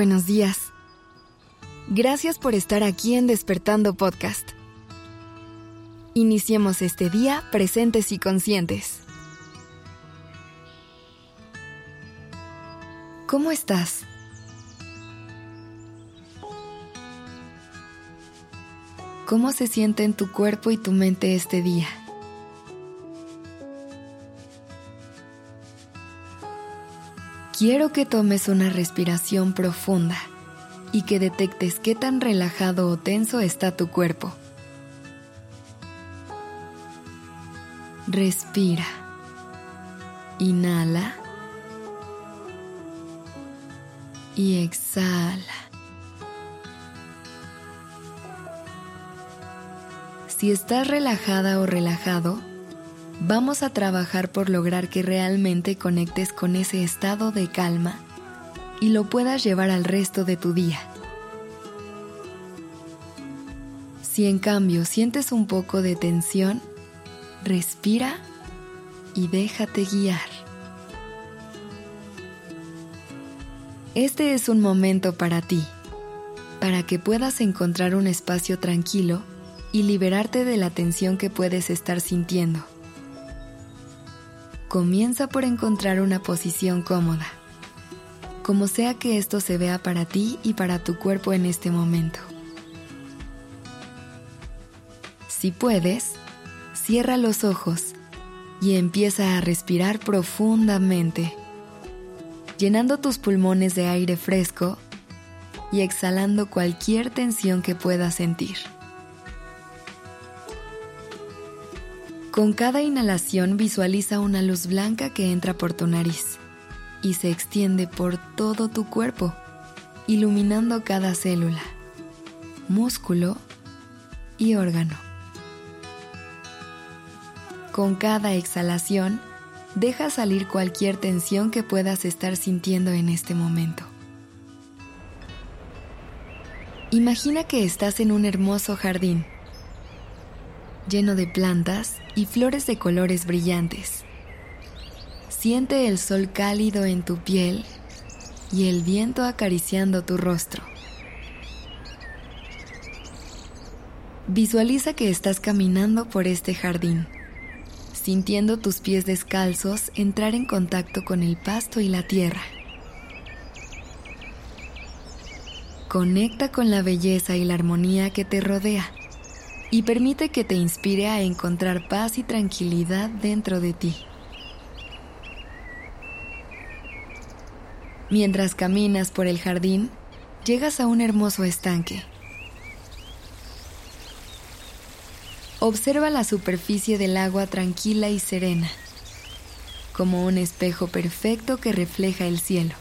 Buenos días. Gracias por estar aquí en Despertando Podcast. Iniciemos este día presentes y conscientes. ¿Cómo estás? ¿Cómo se siente en tu cuerpo y tu mente este día? Quiero que tomes una respiración profunda y que detectes qué tan relajado o tenso está tu cuerpo. Respira. Inhala. Y exhala. Si estás relajada o relajado, vamos a trabajar por lograr que realmente conectes con ese estado de calma y lo puedas llevar al resto de tu día. Si en cambio sientes un poco de tensión, respira y déjate guiar. Este es un momento para ti, para que puedas encontrar un espacio tranquilo y liberarte de la tensión que puedes estar sintiendo. Comienza por encontrar una posición cómoda, como sea que esto se vea para ti y para tu cuerpo en este momento. Si puedes, cierra los ojos y empieza a respirar profundamente, llenando tus pulmones de aire fresco y exhalando cualquier tensión que puedas sentir. Con cada inhalación visualiza una luz blanca que entra por tu nariz y se extiende por todo tu cuerpo, iluminando cada célula, músculo y órgano. Con cada exhalación, deja salir cualquier tensión que puedas estar sintiendo en este momento. Imagina que estás en un hermoso jardín lleno de plantas y flores de colores brillantes. Siente el sol cálido en tu piel y el viento acariciando tu rostro. Visualiza que estás caminando por este jardín, sintiendo tus pies descalzos entrar en contacto con el pasto y la tierra. Conecta con la belleza y la armonía que te rodea y permite que te inspire a encontrar paz y tranquilidad dentro de ti. Mientras caminas por el jardín, llegas a un hermoso estanque. Observa la superficie del agua tranquila y serena, como un espejo perfecto que refleja el cielo.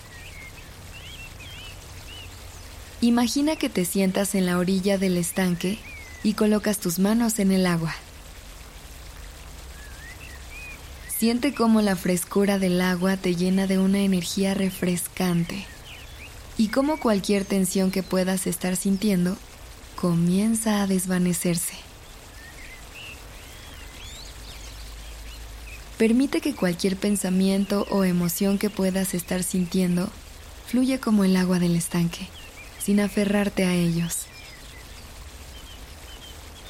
Imagina que te sientas en la orilla del estanque y colocas tus manos en el agua. Siente cómo la frescura del agua te llena de una energía refrescante y cómo cualquier tensión que puedas estar sintiendo comienza a desvanecerse. Permite que cualquier pensamiento o emoción que puedas estar sintiendo fluya como el agua del estanque, sin aferrarte a ellos.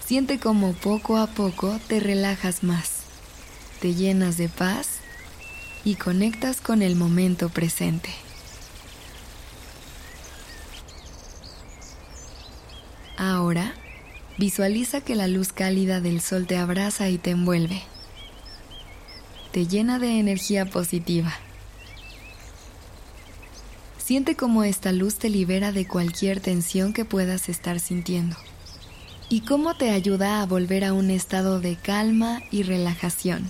Siente como poco a poco te relajas más, te llenas de paz y conectas con el momento presente. Ahora, visualiza que la luz cálida del sol te abraza y te envuelve. Te llena de energía positiva. Siente cómo esta luz te libera de cualquier tensión que puedas estar sintiendo y cómo te ayuda a volver a un estado de calma y relajación.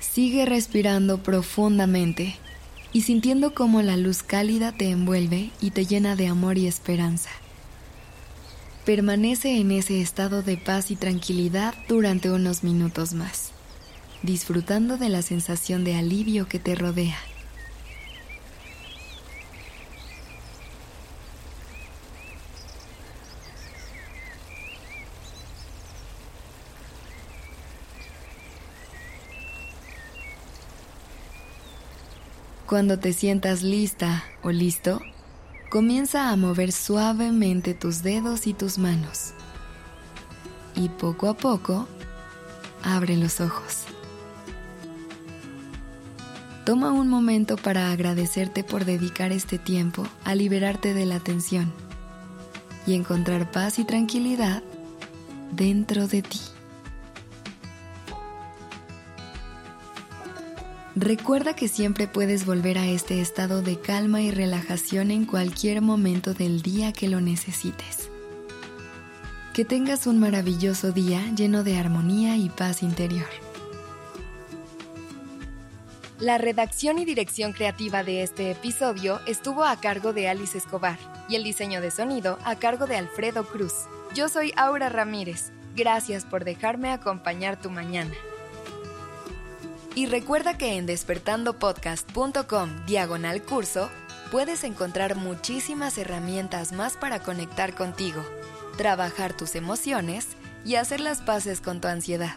Sigue respirando profundamente y sintiendo cómo la luz cálida te envuelve y te llena de amor y esperanza. Permanece en ese estado de paz y tranquilidad durante unos minutos más, disfrutando de la sensación de alivio que te rodea. Cuando te sientas lista o listo, comienza a mover suavemente tus dedos y tus manos. Y poco a poco, abre los ojos. Toma un momento para agradecerte por dedicar este tiempo a liberarte de la tensión y encontrar paz y tranquilidad dentro de ti. Recuerda que siempre puedes volver a este estado de calma y relajación en cualquier momento del día que lo necesites. Que tengas un maravilloso día lleno de armonía y paz interior. La redacción y dirección creativa de este episodio estuvo a cargo de Alice Escobar y el diseño de sonido a cargo de Alfredo Cruz. Yo soy Aura Ramírez. Gracias por dejarme acompañar tu mañana. Y recuerda que en despertandopodcast.com diagonal curso puedes encontrar muchísimas herramientas más para conectar contigo, trabajar tus emociones y hacer las paces con tu ansiedad.